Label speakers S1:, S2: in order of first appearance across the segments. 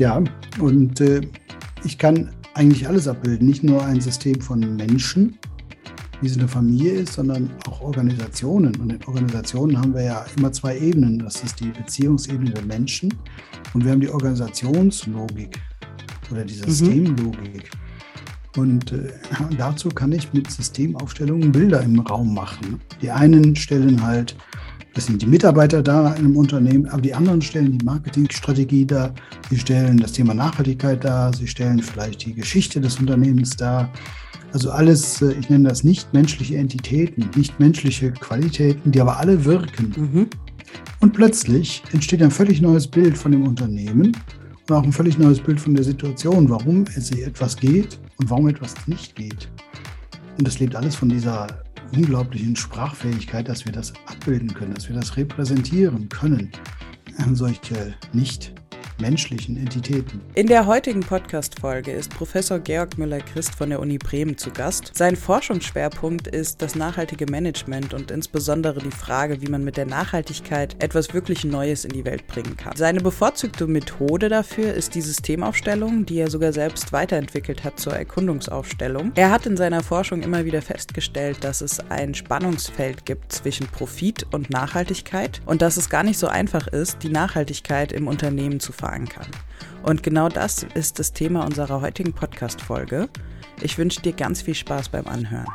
S1: Ja, und äh, ich kann eigentlich alles abbilden, nicht nur ein System von Menschen, wie es eine Familie ist, sondern auch Organisationen. Und in Organisationen haben wir ja immer zwei Ebenen. Das ist die Beziehungsebene der Menschen und wir haben die Organisationslogik oder die mhm. Systemlogik. Mhm. Und äh, dazu kann ich mit Systemaufstellungen Bilder im Raum machen. Die einen stellen halt das sind die Mitarbeiter da in einem Unternehmen, aber die anderen stellen die Marketingstrategie dar, sie stellen das Thema Nachhaltigkeit dar, sie stellen vielleicht die Geschichte des Unternehmens dar. Also alles, äh, ich nenne das nicht menschliche Entitäten, nicht menschliche Qualitäten, die aber alle wirken. Mhm. Und plötzlich entsteht ein völlig neues Bild von dem Unternehmen und auch ein völlig neues Bild von der Situation, warum es etwas geht und warum etwas nicht geht. Und das lebt alles von dieser unglaublichen Sprachfähigkeit, dass wir das abbilden können, dass wir das repräsentieren können. Solche nicht menschlichen Entitäten.
S2: In der heutigen Podcast-Folge ist Professor Georg Müller-Christ von der Uni Bremen zu Gast. Sein Forschungsschwerpunkt ist das nachhaltige Management und insbesondere die Frage, wie man mit der Nachhaltigkeit etwas wirklich Neues in die Welt bringen kann. Seine bevorzugte Methode dafür ist die Systemaufstellung, die er sogar selbst weiterentwickelt hat zur Erkundungsaufstellung. Er hat in seiner Forschung immer wieder festgestellt, dass es ein Spannungsfeld gibt zwischen Profit und Nachhaltigkeit und dass es gar nicht so einfach ist, die Nachhaltigkeit im Unternehmen zu verankern. Und genau das ist das Thema unserer heutigen Podcast-Folge. Ich wünsche dir ganz viel Spaß beim Anhören.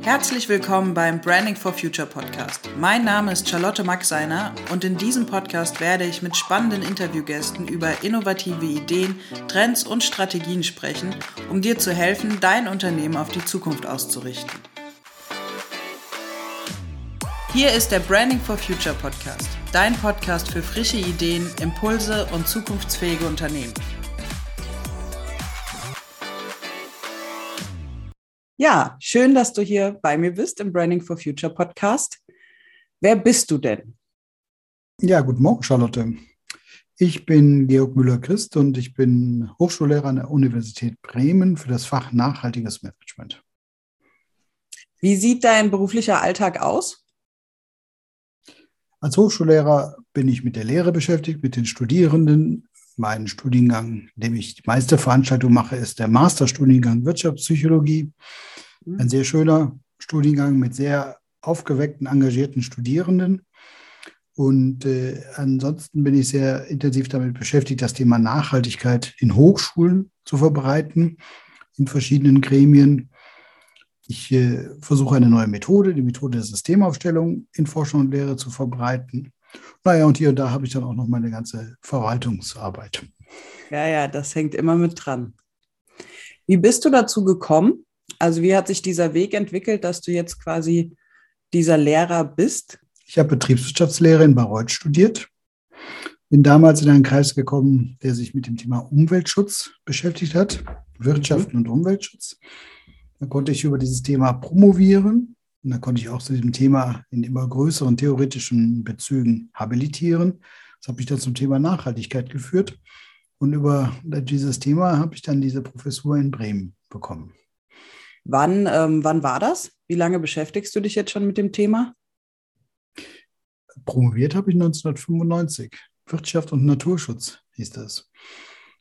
S2: Herzlich willkommen beim Branding for Future Podcast. Mein Name ist Charlotte Maxeiner und in diesem Podcast werde ich mit spannenden Interviewgästen über innovative Ideen, Trends und Strategien sprechen, um dir zu helfen, dein Unternehmen auf die Zukunft auszurichten. Hier ist der Branding for Future Podcast, dein Podcast für frische Ideen, Impulse und zukunftsfähige Unternehmen. Ja, schön, dass du hier bei mir bist im Branding for Future Podcast. Wer bist du denn?
S1: Ja, guten Morgen, Charlotte. Ich bin Georg Müller-Christ und ich bin Hochschullehrer an der Universität Bremen für das Fach Nachhaltiges Management.
S2: Wie sieht dein beruflicher Alltag aus?
S1: Als Hochschullehrer bin ich mit der Lehre beschäftigt, mit den Studierenden. Mein Studiengang, in dem ich die meiste Veranstaltung mache, ist der Masterstudiengang Wirtschaftspsychologie. Mhm. Ein sehr schöner Studiengang mit sehr aufgeweckten, engagierten Studierenden. Und äh, ansonsten bin ich sehr intensiv damit beschäftigt, das Thema Nachhaltigkeit in Hochschulen zu verbreiten, in verschiedenen Gremien. Ich äh, versuche eine neue Methode, die Methode der Systemaufstellung in Forschung und Lehre zu verbreiten. Naja, und hier und da habe ich dann auch noch meine ganze Verwaltungsarbeit.
S2: Ja, ja, das hängt immer mit dran. Wie bist du dazu gekommen? Also wie hat sich dieser Weg entwickelt, dass du jetzt quasi dieser Lehrer bist?
S1: Ich habe Betriebswirtschaftslehre in Bayreuth studiert. Bin damals in einen Kreis gekommen, der sich mit dem Thema Umweltschutz beschäftigt hat, Wirtschaft mhm. und Umweltschutz. Da konnte ich über dieses Thema promovieren und da konnte ich auch zu diesem Thema in immer größeren theoretischen Bezügen habilitieren. Das hat mich dann zum Thema Nachhaltigkeit geführt. Und über dieses Thema habe ich dann diese Professur in Bremen bekommen.
S2: Wann, ähm, wann war das? Wie lange beschäftigst du dich jetzt schon mit dem Thema?
S1: Promoviert habe ich 1995. Wirtschaft und Naturschutz hieß das.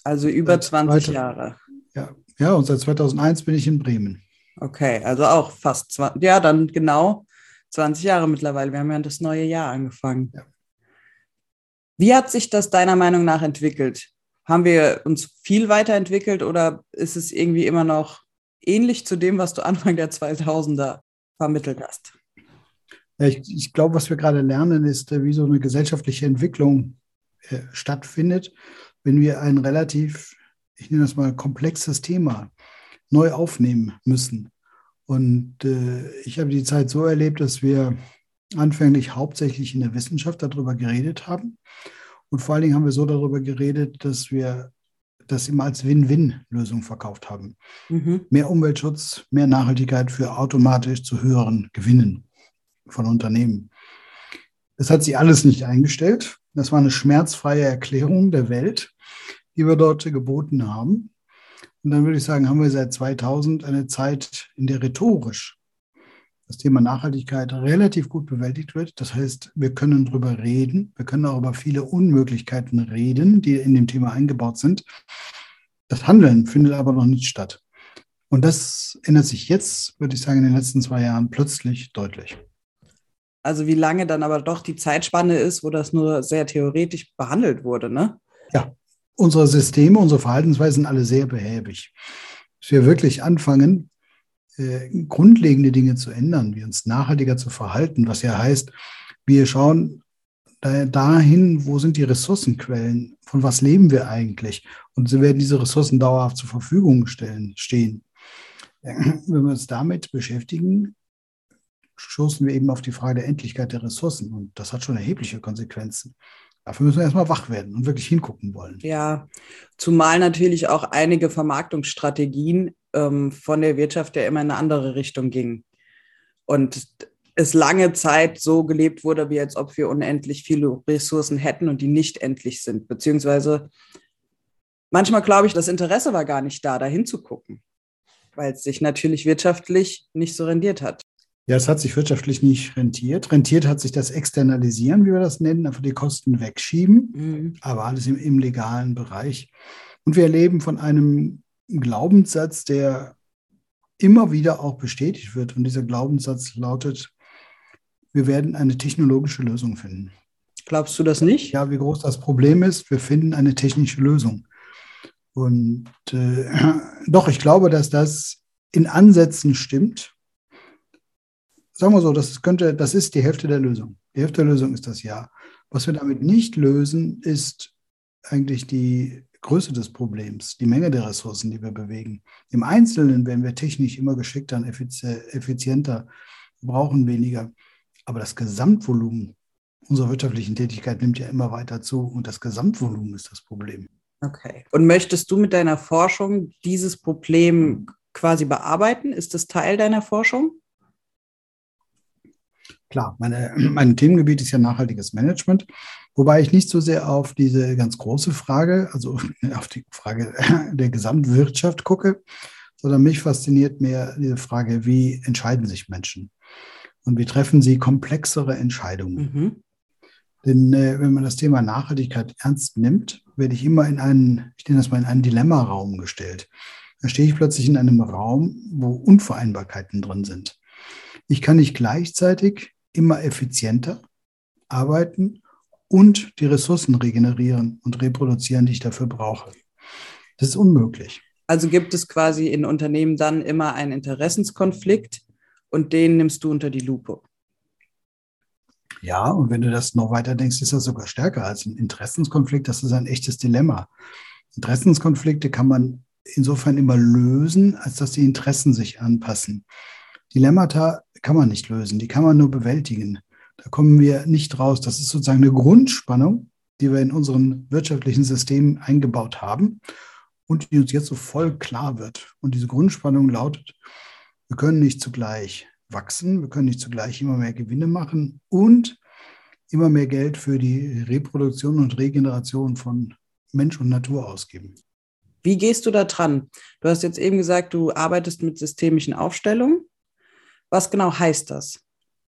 S2: Also über 20 Jahre.
S1: Ja, ja, und seit 2001 bin ich in Bremen.
S2: Okay, also auch fast 20, ja, dann genau 20 Jahre mittlerweile. Wir haben ja das neue Jahr angefangen. Ja. Wie hat sich das deiner Meinung nach entwickelt? Haben wir uns viel weiterentwickelt oder ist es irgendwie immer noch ähnlich zu dem, was du Anfang der 2000er vermittelt hast?
S1: Ja, ich, ich glaube, was wir gerade lernen, ist, äh, wie so eine gesellschaftliche Entwicklung äh, stattfindet, wenn wir ein relativ, ich nenne das mal, komplexes Thema neu aufnehmen müssen. Und äh, ich habe die Zeit so erlebt, dass wir anfänglich hauptsächlich in der Wissenschaft darüber geredet haben. Und vor allen Dingen haben wir so darüber geredet, dass wir das immer als Win-Win-Lösung verkauft haben. Mhm. Mehr Umweltschutz, mehr Nachhaltigkeit für automatisch zu höheren Gewinnen von Unternehmen. Das hat sich alles nicht eingestellt. Das war eine schmerzfreie Erklärung der Welt, die wir dort geboten haben. Und dann würde ich sagen, haben wir seit 2000 eine Zeit, in der rhetorisch das Thema Nachhaltigkeit relativ gut bewältigt wird. Das heißt, wir können darüber reden. Wir können auch über viele Unmöglichkeiten reden, die in dem Thema eingebaut sind. Das Handeln findet aber noch nicht statt. Und das ändert sich jetzt, würde ich sagen, in den letzten zwei Jahren plötzlich deutlich.
S2: Also wie lange dann aber doch die Zeitspanne ist, wo das nur sehr theoretisch behandelt wurde, ne?
S1: Ja, unsere Systeme, unsere Verhaltensweisen sind alle sehr behäbig. Dass wir wirklich anfangen, äh, grundlegende Dinge zu ändern, wie uns nachhaltiger zu verhalten, was ja heißt, wir schauen dahin, wo sind die Ressourcenquellen, von was leben wir eigentlich und so werden diese Ressourcen dauerhaft zur Verfügung stellen, stehen. Wenn wir uns damit beschäftigen, stoßen wir eben auf die Frage der Endlichkeit der Ressourcen und das hat schon erhebliche Konsequenzen. Dafür müssen wir erstmal wach werden und wirklich hingucken wollen.
S2: Ja, zumal natürlich auch einige Vermarktungsstrategien ähm, von der Wirtschaft ja immer in eine andere Richtung gingen. Und es lange Zeit so gelebt wurde, wie als ob wir unendlich viele Ressourcen hätten und die nicht endlich sind. Beziehungsweise manchmal glaube ich, das Interesse war gar nicht da, da hinzugucken, weil es sich natürlich wirtschaftlich nicht so rendiert hat.
S1: Ja, es hat sich wirtschaftlich nicht rentiert. Rentiert hat sich das Externalisieren, wie wir das nennen, einfach die Kosten wegschieben, mhm. aber alles im, im legalen Bereich. Und wir erleben von einem Glaubenssatz, der immer wieder auch bestätigt wird. Und dieser Glaubenssatz lautet, wir werden eine technologische Lösung finden.
S2: Glaubst du das nicht?
S1: Ja, wie groß das Problem ist, wir finden eine technische Lösung. Und äh, doch, ich glaube, dass das in Ansätzen stimmt. Sagen wir so, das könnte, das ist die Hälfte der Lösung. Die Hälfte der Lösung ist das Ja. Was wir damit nicht lösen, ist eigentlich die Größe des Problems, die Menge der Ressourcen, die wir bewegen. Im Einzelnen werden wir technisch immer geschickter und effizienter, brauchen weniger. Aber das Gesamtvolumen unserer wirtschaftlichen Tätigkeit nimmt ja immer weiter zu und das Gesamtvolumen ist das Problem.
S2: Okay. Und möchtest du mit deiner Forschung dieses Problem quasi bearbeiten? Ist das Teil deiner Forschung?
S1: Klar, meine, mein Themengebiet ist ja nachhaltiges Management, wobei ich nicht so sehr auf diese ganz große Frage, also auf die Frage der Gesamtwirtschaft gucke, sondern mich fasziniert mehr diese Frage, wie entscheiden sich Menschen und wie treffen sie komplexere Entscheidungen. Mhm. Denn äh, wenn man das Thema Nachhaltigkeit ernst nimmt, werde ich immer in einen, ich nenne das mal in einen Dilemmaraum gestellt. Da stehe ich plötzlich in einem Raum, wo Unvereinbarkeiten drin sind. Ich kann nicht gleichzeitig immer effizienter arbeiten und die Ressourcen regenerieren und reproduzieren, die ich dafür brauche. Das ist unmöglich.
S2: Also gibt es quasi in Unternehmen dann immer einen Interessenskonflikt und den nimmst du unter die Lupe.
S1: Ja, und wenn du das noch weiter denkst, ist das sogar stärker als ein Interessenskonflikt. Das ist ein echtes Dilemma. Interessenskonflikte kann man insofern immer lösen, als dass die Interessen sich anpassen. Dilemmata kann man nicht lösen, die kann man nur bewältigen. Da kommen wir nicht raus. Das ist sozusagen eine Grundspannung, die wir in unseren wirtschaftlichen Systemen eingebaut haben und die uns jetzt so voll klar wird. Und diese Grundspannung lautet, wir können nicht zugleich wachsen, wir können nicht zugleich immer mehr Gewinne machen und immer mehr Geld für die Reproduktion und Regeneration von Mensch und Natur ausgeben.
S2: Wie gehst du da dran? Du hast jetzt eben gesagt, du arbeitest mit systemischen Aufstellungen. Was genau heißt das?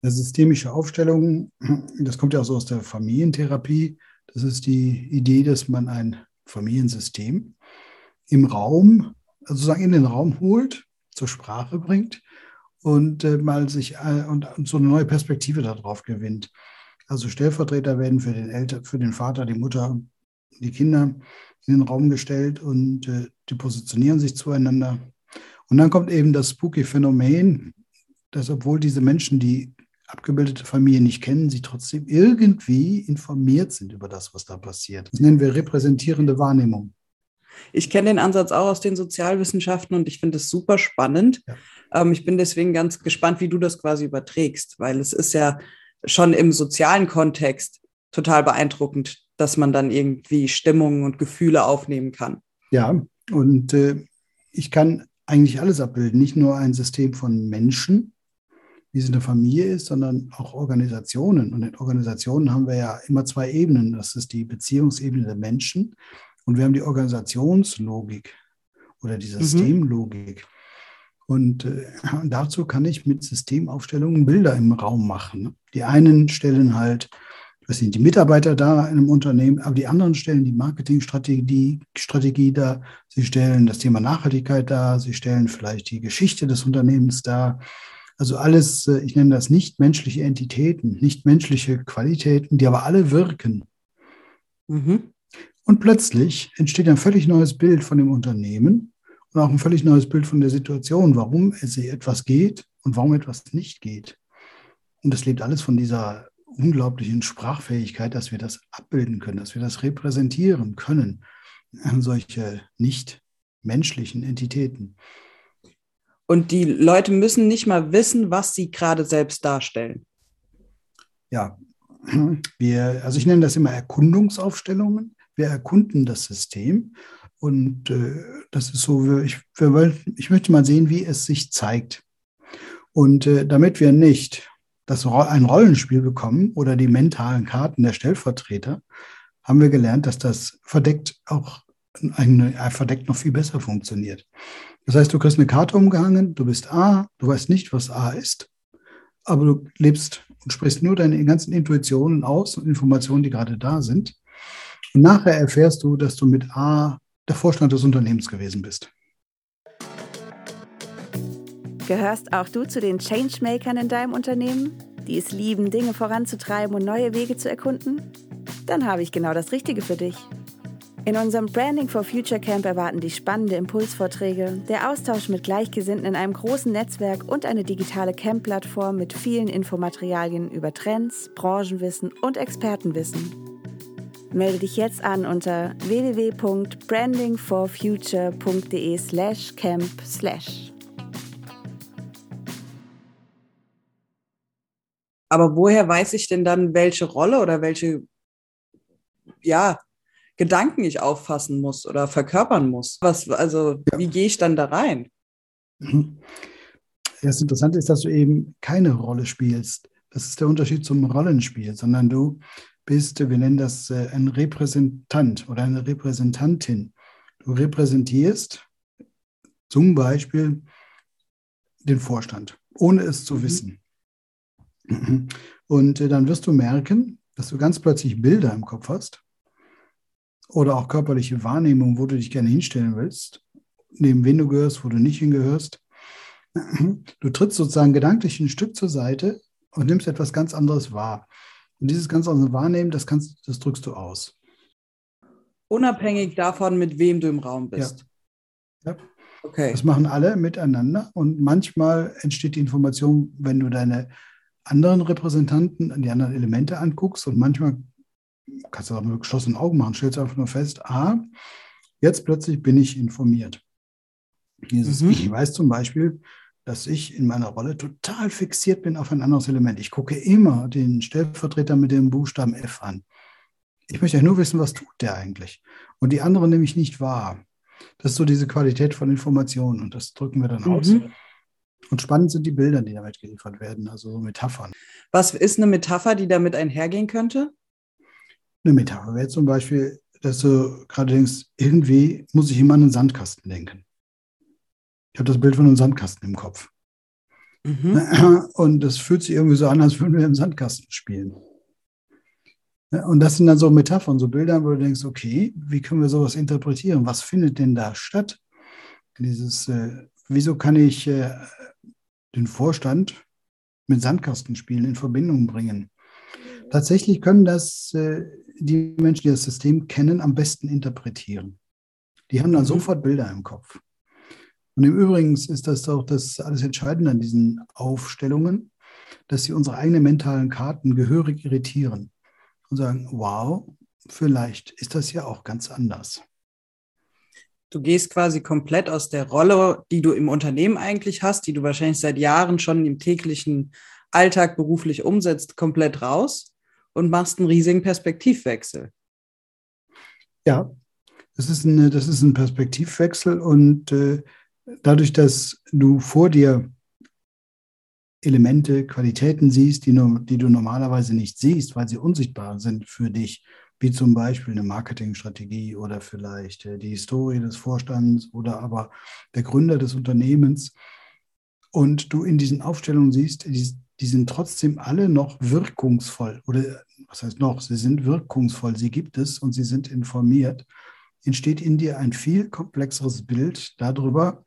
S1: Eine systemische Aufstellung, das kommt ja auch so aus der Familientherapie. Das ist die Idee, dass man ein Familiensystem im Raum, also sozusagen in den Raum holt, zur Sprache bringt und äh, mal sich äh, und, und, so eine neue Perspektive darauf gewinnt. Also Stellvertreter werden für den Eltern, für den Vater, die Mutter, die Kinder in den Raum gestellt und äh, die positionieren sich zueinander. Und dann kommt eben das spooky Phänomen, dass obwohl diese Menschen die abgebildete Familie nicht kennen, sie trotzdem irgendwie informiert sind über das, was da passiert. Das nennen wir repräsentierende Wahrnehmung.
S2: Ich kenne den Ansatz auch aus den Sozialwissenschaften und ich finde es super spannend. Ja. Ähm, ich bin deswegen ganz gespannt, wie du das quasi überträgst, weil es ist ja schon im sozialen Kontext total beeindruckend, dass man dann irgendwie Stimmungen und Gefühle aufnehmen kann.
S1: Ja, und äh, ich kann eigentlich alles abbilden, nicht nur ein System von Menschen, wie es in der Familie ist, sondern auch Organisationen. Und in Organisationen haben wir ja immer zwei Ebenen. Das ist die Beziehungsebene der Menschen und wir haben die Organisationslogik oder die mhm. Systemlogik. Mhm. Und äh, dazu kann ich mit Systemaufstellungen Bilder im Raum machen. Die einen stellen halt, das sind die Mitarbeiter da in einem Unternehmen, aber die anderen stellen die Marketingstrategie Strategie da, sie stellen das Thema Nachhaltigkeit da, sie stellen vielleicht die Geschichte des Unternehmens da. Also alles, äh, ich nenne das nicht menschliche Entitäten, nicht menschliche Qualitäten, die aber alle wirken. Mhm. Und plötzlich entsteht ein völlig neues Bild von dem Unternehmen und auch ein völlig neues Bild von der Situation, warum es etwas geht und warum etwas nicht geht. Und das lebt alles von dieser unglaublichen Sprachfähigkeit, dass wir das abbilden können, dass wir das repräsentieren können an solche nicht menschlichen Entitäten.
S2: Und die Leute müssen nicht mal wissen, was sie gerade selbst darstellen.
S1: Ja, wir, also ich nenne das immer Erkundungsaufstellungen. Wir erkunden das System und äh, das ist so, ich, wir, ich möchte mal sehen, wie es sich zeigt. Und äh, damit wir nicht das, ein Rollenspiel bekommen oder die mentalen Karten der Stellvertreter, haben wir gelernt, dass das verdeckt auch ein, verdeckt noch viel besser funktioniert. Das heißt, du kriegst eine Karte umgehangen, du bist A, du weißt nicht, was A ist, aber du lebst und sprichst nur deine ganzen Intuitionen aus und Informationen, die gerade da sind. Und nachher erfährst du, dass du mit A der Vorstand des Unternehmens gewesen bist.
S3: Gehörst auch du zu den Changemakern in deinem Unternehmen, die es lieben, Dinge voranzutreiben und neue Wege zu erkunden? Dann habe ich genau das Richtige für dich. In unserem Branding for Future Camp erwarten dich spannende Impulsvorträge, der Austausch mit Gleichgesinnten in einem großen Netzwerk und eine digitale Camp-Plattform mit vielen Infomaterialien über Trends, Branchenwissen und Expertenwissen. Melde dich jetzt an unter www.brandingforfuture.de slash camp slash.
S2: Aber woher weiß ich denn dann, welche Rolle oder welche ja, Gedanken ich auffassen muss oder verkörpern muss? Was, also, ja. wie gehe ich dann da rein?
S1: Mhm. Das Interessante ist, dass du eben keine Rolle spielst. Das ist der Unterschied zum Rollenspiel, sondern du bist, wir nennen das äh, ein Repräsentant oder eine Repräsentantin. Du repräsentierst zum Beispiel den Vorstand, ohne es zu mhm. wissen. Und äh, dann wirst du merken, dass du ganz plötzlich Bilder im Kopf hast oder auch körperliche Wahrnehmung, wo du dich gerne hinstellen willst, neben wen du gehörst, wo du nicht hingehörst. Du trittst sozusagen gedanklich ein Stück zur Seite und nimmst etwas ganz anderes wahr. Und dieses ganz andere Wahrnehmen, das, kannst, das drückst du aus.
S2: Unabhängig davon, mit wem du im Raum bist.
S1: Ja. ja. Okay. Das machen alle miteinander. Und manchmal entsteht die Information, wenn du deine anderen Repräsentanten, die anderen Elemente anguckst. Und manchmal kannst du auch mit geschlossenen Augen machen, stellst du einfach nur fest, ah, jetzt plötzlich bin ich informiert. Dieses, mhm. Ich weiß zum Beispiel, dass ich in meiner Rolle total fixiert bin auf ein anderes Element. Ich gucke immer den Stellvertreter mit dem Buchstaben F an. Ich möchte ja nur wissen, was tut der eigentlich. Und die anderen nehme ich nicht wahr. Das ist so diese Qualität von Informationen und das drücken wir dann mhm. aus. Und spannend sind die Bilder, die damit geliefert werden, also so Metaphern.
S2: Was ist eine Metapher, die damit einhergehen könnte?
S1: Eine Metapher wäre zum Beispiel, dass du gerade denkst, irgendwie muss ich immer an einen Sandkasten denken. Ich habe das Bild von einem Sandkasten im Kopf. Mhm. Und das fühlt sich irgendwie so an, als würden wir im Sandkasten spielen. Und das sind dann so Metaphern, so Bilder, wo du denkst, okay, wie können wir sowas interpretieren? Was findet denn da statt? Dieses, äh, wieso kann ich äh, den Vorstand mit Sandkastenspielen in Verbindung bringen? Tatsächlich können das äh, die Menschen, die das System kennen, am besten interpretieren. Die haben dann mhm. sofort Bilder im Kopf. Und im Übrigen ist das auch das alles Entscheidende an diesen Aufstellungen, dass sie unsere eigenen mentalen Karten gehörig irritieren und sagen, wow, vielleicht ist das ja auch ganz anders.
S2: Du gehst quasi komplett aus der Rolle, die du im Unternehmen eigentlich hast, die du wahrscheinlich seit Jahren schon im täglichen Alltag beruflich umsetzt, komplett raus und machst einen riesigen Perspektivwechsel.
S1: Ja, das ist, eine, das ist ein Perspektivwechsel und äh, dadurch, dass du vor dir Elemente, Qualitäten siehst, die, nur, die du normalerweise nicht siehst, weil sie unsichtbar sind für dich, wie zum Beispiel eine Marketingstrategie oder vielleicht äh, die Historie des Vorstands oder aber der Gründer des Unternehmens, und du in diesen Aufstellungen siehst, die, sind trotzdem alle noch wirkungsvoll oder was heißt noch, sie sind wirkungsvoll, sie gibt es und sie sind informiert, entsteht in dir ein viel komplexeres Bild darüber,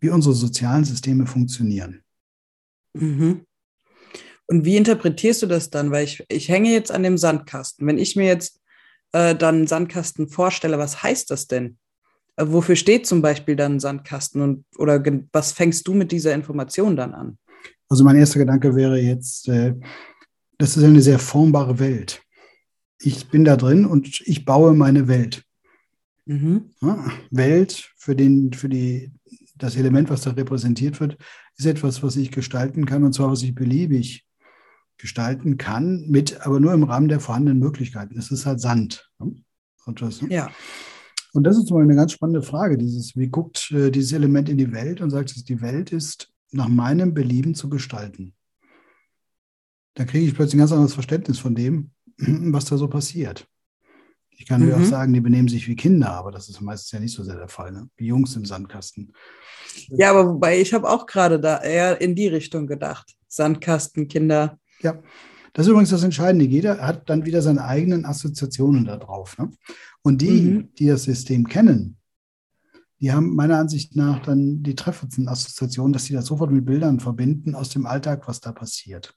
S1: wie unsere sozialen Systeme funktionieren.
S2: Mhm. Und wie interpretierst du das dann? Weil ich, ich hänge jetzt an dem Sandkasten. Wenn ich mir jetzt äh, dann einen Sandkasten vorstelle, was heißt das denn? Äh, wofür steht zum Beispiel dann ein Sandkasten und oder was fängst du mit dieser Information dann an?
S1: Also mein erster Gedanke wäre jetzt, äh, das ist eine sehr formbare Welt. Ich bin da drin und ich baue meine Welt. Mhm. Ja, Welt für, den, für die, das Element, was da repräsentiert wird, ist etwas, was ich gestalten kann und zwar, was ich beliebig gestalten kann, mit, aber nur im Rahmen der vorhandenen Möglichkeiten. Es ist halt Sand. Ne? Und das, ne? Ja. Und das ist mal eine ganz spannende Frage. Dieses, wie guckt äh, dieses Element in die Welt und sagt, dass die Welt ist nach meinem Belieben zu gestalten. Da kriege ich plötzlich ein ganz anderes Verständnis von dem, was da so passiert. Ich kann mhm. auch sagen, die benehmen sich wie Kinder, aber das ist meistens ja nicht so sehr der Fall, ne? wie Jungs im Sandkasten.
S2: Ja, aber wobei ich habe auch gerade da eher in die Richtung gedacht. Sandkasten, Kinder.
S1: Ja, das ist übrigens das Entscheidende. Jeder hat dann wieder seine eigenen Assoziationen da drauf. Ne? Und die, mhm. die das System kennen, die haben meiner Ansicht nach dann die treffendsten Assoziationen, dass sie das sofort mit Bildern verbinden aus dem Alltag, was da passiert.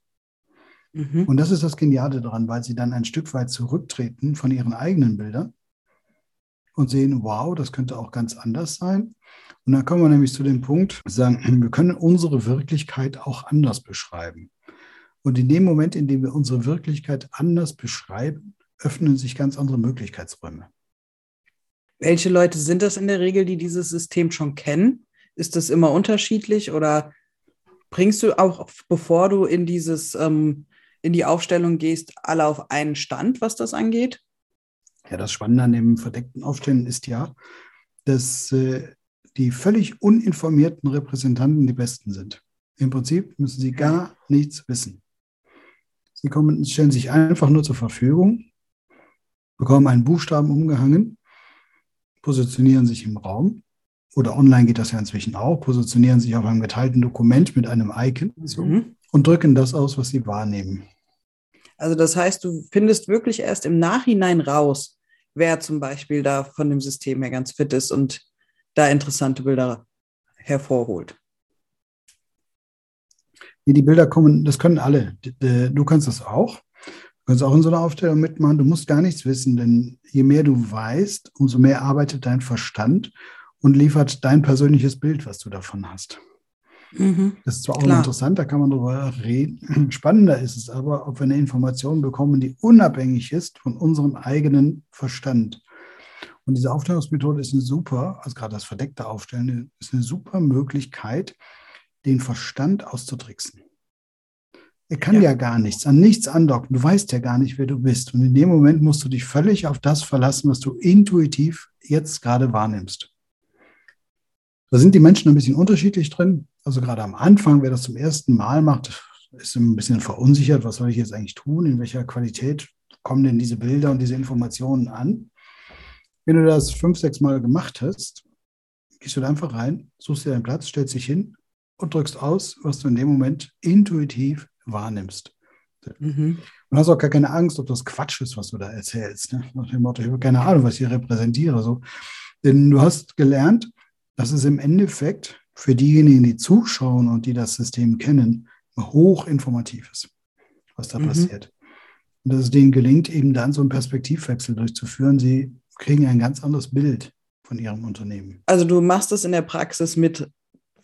S1: Mhm. Und das ist das Geniale daran, weil sie dann ein Stück weit zurücktreten von ihren eigenen Bildern und sehen, wow, das könnte auch ganz anders sein. Und dann kommen wir nämlich zu dem Punkt, sagen, wir können unsere Wirklichkeit auch anders beschreiben. Und in dem Moment, in dem wir unsere Wirklichkeit anders beschreiben, öffnen sich ganz andere Möglichkeitsräume.
S2: Welche Leute sind das in der Regel, die dieses System schon kennen? Ist das immer unterschiedlich oder bringst du auch, bevor du in dieses, ähm, in die Aufstellung gehst, alle auf einen Stand, was das angeht?
S1: Ja, das Spannende an dem verdeckten Aufstellen ist ja, dass äh, die völlig uninformierten Repräsentanten die besten sind. Im Prinzip müssen sie gar nichts wissen. Sie kommen, stellen sich einfach nur zur Verfügung, bekommen einen Buchstaben umgehangen, positionieren sich im Raum oder online geht das ja inzwischen auch, positionieren sich auf einem geteilten Dokument mit einem Icon mhm. und drücken das aus, was sie wahrnehmen.
S2: Also das heißt, du findest wirklich erst im Nachhinein raus, wer zum Beispiel da von dem System her ganz fit ist und da interessante Bilder hervorholt.
S1: die Bilder kommen, das können alle. Du kannst das auch. Du kannst auch in so einer Aufstellung mitmachen. Du musst gar nichts wissen, denn je mehr du weißt, umso mehr arbeitet dein Verstand und liefert dein persönliches Bild, was du davon hast. Mhm, das ist zwar auch interessant, da kann man darüber reden. Spannender ist es aber, ob wir eine Information bekommen, die unabhängig ist von unserem eigenen Verstand. Und diese Aufstellungsmethode ist eine super, also gerade das verdeckte Aufstellen, ist eine super Möglichkeit, den Verstand auszutricksen. Er kann ja. ja. gar nichts, an nichts andocken. Du weißt ja gar nicht, wer du bist. Und in dem Moment musst du dich völlig auf das verlassen, was du intuitiv jetzt gerade wahrnimmst. Da sind die Menschen ein bisschen unterschiedlich drin. Also gerade am Anfang, wer das zum ersten Mal macht, ist ein bisschen verunsichert, was soll ich jetzt eigentlich tun, in welcher Qualität kommen denn diese Bilder und diese Informationen an. Wenn du das fünf, sechs Mal gemacht hast, gehst du da einfach rein, suchst dir deinen Platz, stellst dich hin und drückst aus, was du in dem Moment intuitiv wahrnimmst. Mhm. Und hast auch gar keine Angst, ob das Quatsch ist, was du da erzählst. Ne? Nach dem Motto, ich habe keine Ahnung, was ich hier repräsentiere. So. Denn du hast gelernt, dass es im Endeffekt für diejenigen, die zuschauen und die das System kennen, hochinformativ ist, was da mhm. passiert. Und dass es denen gelingt, eben dann so einen Perspektivwechsel durchzuführen. Sie kriegen ein ganz anderes Bild von ihrem Unternehmen.
S2: Also du machst das in der Praxis mit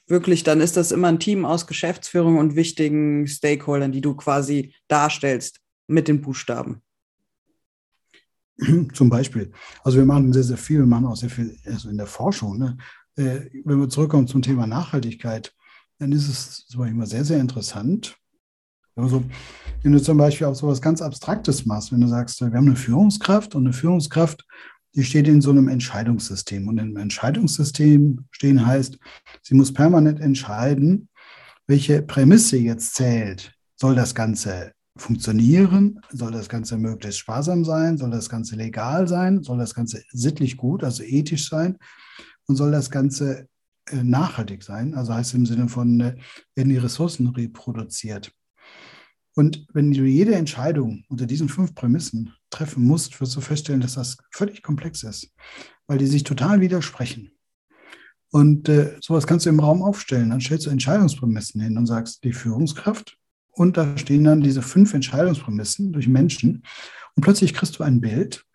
S2: wirklich, dann ist das immer ein Team aus Geschäftsführung und wichtigen Stakeholdern, die du quasi darstellst mit den Buchstaben.
S1: Zum Beispiel. Also wir machen sehr, sehr viel, wir machen auch sehr viel also in der Forschung. Ne? Äh, wenn wir zurückkommen zum Thema Nachhaltigkeit, dann ist es zum Beispiel immer sehr, sehr interessant. Also, wenn du zum Beispiel auch so etwas ganz Abstraktes machst, wenn du sagst, wir haben eine Führungskraft und eine Führungskraft die steht in so einem Entscheidungssystem. Und im Entscheidungssystem stehen heißt, sie muss permanent entscheiden, welche Prämisse jetzt zählt. Soll das Ganze funktionieren? Soll das Ganze möglichst sparsam sein? Soll das Ganze legal sein? Soll das Ganze sittlich gut, also ethisch sein? Und soll das Ganze äh, nachhaltig sein. Also heißt im Sinne von, äh, werden die Ressourcen reproduziert. Und wenn du jede Entscheidung unter diesen fünf Prämissen treffen musst, wirst du feststellen, dass das völlig komplex ist, weil die sich total widersprechen. Und äh, sowas kannst du im Raum aufstellen. Dann stellst du Entscheidungsprämissen hin und sagst, die Führungskraft. Und da stehen dann diese fünf Entscheidungsprämissen durch Menschen. Und plötzlich kriegst du ein Bild,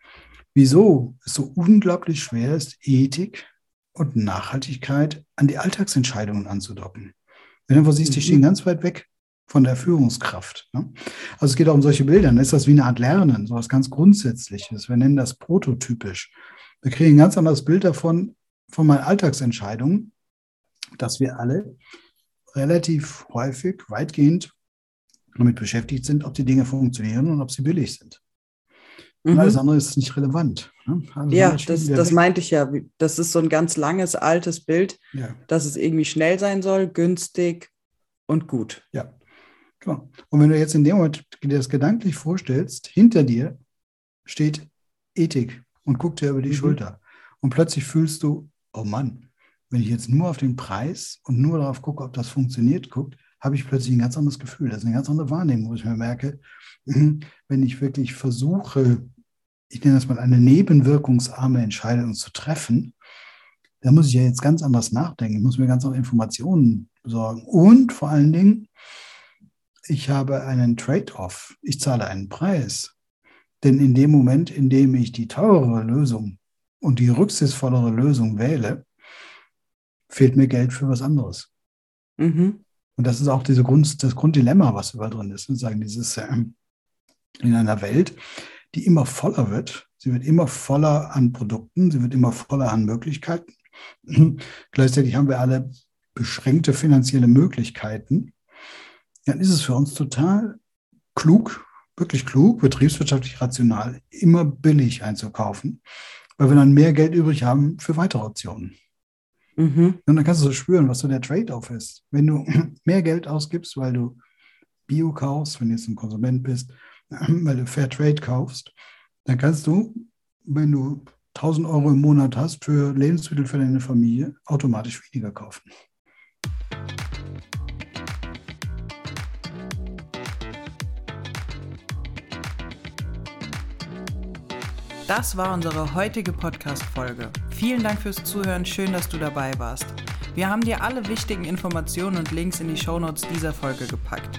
S1: wieso es so unglaublich schwer ist, Ethik und Nachhaltigkeit an die Alltagsentscheidungen anzudocken. Wenn du einfach siehst, die stehen mhm. ganz weit weg von der Führungskraft. Ne? Also es geht auch um solche Bilder. Dann ist das wie eine Art Lernen, so etwas ganz Grundsätzliches. Wir nennen das prototypisch. Wir kriegen ein ganz anderes Bild davon, von meinen Alltagsentscheidungen, dass wir alle relativ häufig, weitgehend damit beschäftigt sind, ob die Dinge funktionieren und ob sie billig sind. Mhm. Alles andere ist nicht relevant.
S2: Ne? Also ja, das, das meinte ich ja. Das ist so ein ganz langes, altes Bild, ja. dass es irgendwie schnell sein soll, günstig und gut.
S1: Ja, genau. Und wenn du jetzt in dem Moment dir das gedanklich vorstellst, hinter dir steht Ethik und guckt dir über die mhm. Schulter. Und plötzlich fühlst du, oh Mann, wenn ich jetzt nur auf den Preis und nur darauf gucke, ob das funktioniert, guckt, habe ich plötzlich ein ganz anderes Gefühl. Das ist eine ganz andere Wahrnehmung, wo ich mir merke, mhm, wenn ich wirklich versuche, ich nenne das mal eine nebenwirkungsarme Entscheidung zu treffen, da muss ich ja jetzt ganz anders nachdenken. Ich muss mir ganz andere Informationen besorgen. Und vor allen Dingen, ich habe einen Trade-off. Ich zahle einen Preis. Denn in dem Moment, in dem ich die teurere Lösung und die rücksichtsvollere Lösung wähle, fehlt mir Geld für was anderes. Mhm. Und das ist auch diese Grund, das Grunddilemma, was überall drin ist. Wir sagen, dieses äh, in einer Welt, die immer voller wird, sie wird immer voller an Produkten, sie wird immer voller an Möglichkeiten. Gleichzeitig haben wir alle beschränkte finanzielle Möglichkeiten. Dann ist es für uns total klug, wirklich klug, betriebswirtschaftlich rational, immer billig einzukaufen weil wir dann mehr Geld übrig haben für weitere Optionen. Mhm. Und dann kannst du so spüren, was so der Trade-off ist. Wenn du mehr Geld ausgibst, weil du Bio kaufst, wenn du jetzt ein Konsument bist, weil du Fair Trade kaufst, dann kannst du, wenn du 1000 Euro im Monat hast für Lebensmittel für deine Familie, automatisch weniger kaufen.
S2: Das war unsere heutige Podcast-Folge. Vielen Dank fürs Zuhören, schön, dass du dabei warst. Wir haben dir alle wichtigen Informationen und Links in die Shownotes dieser Folge gepackt.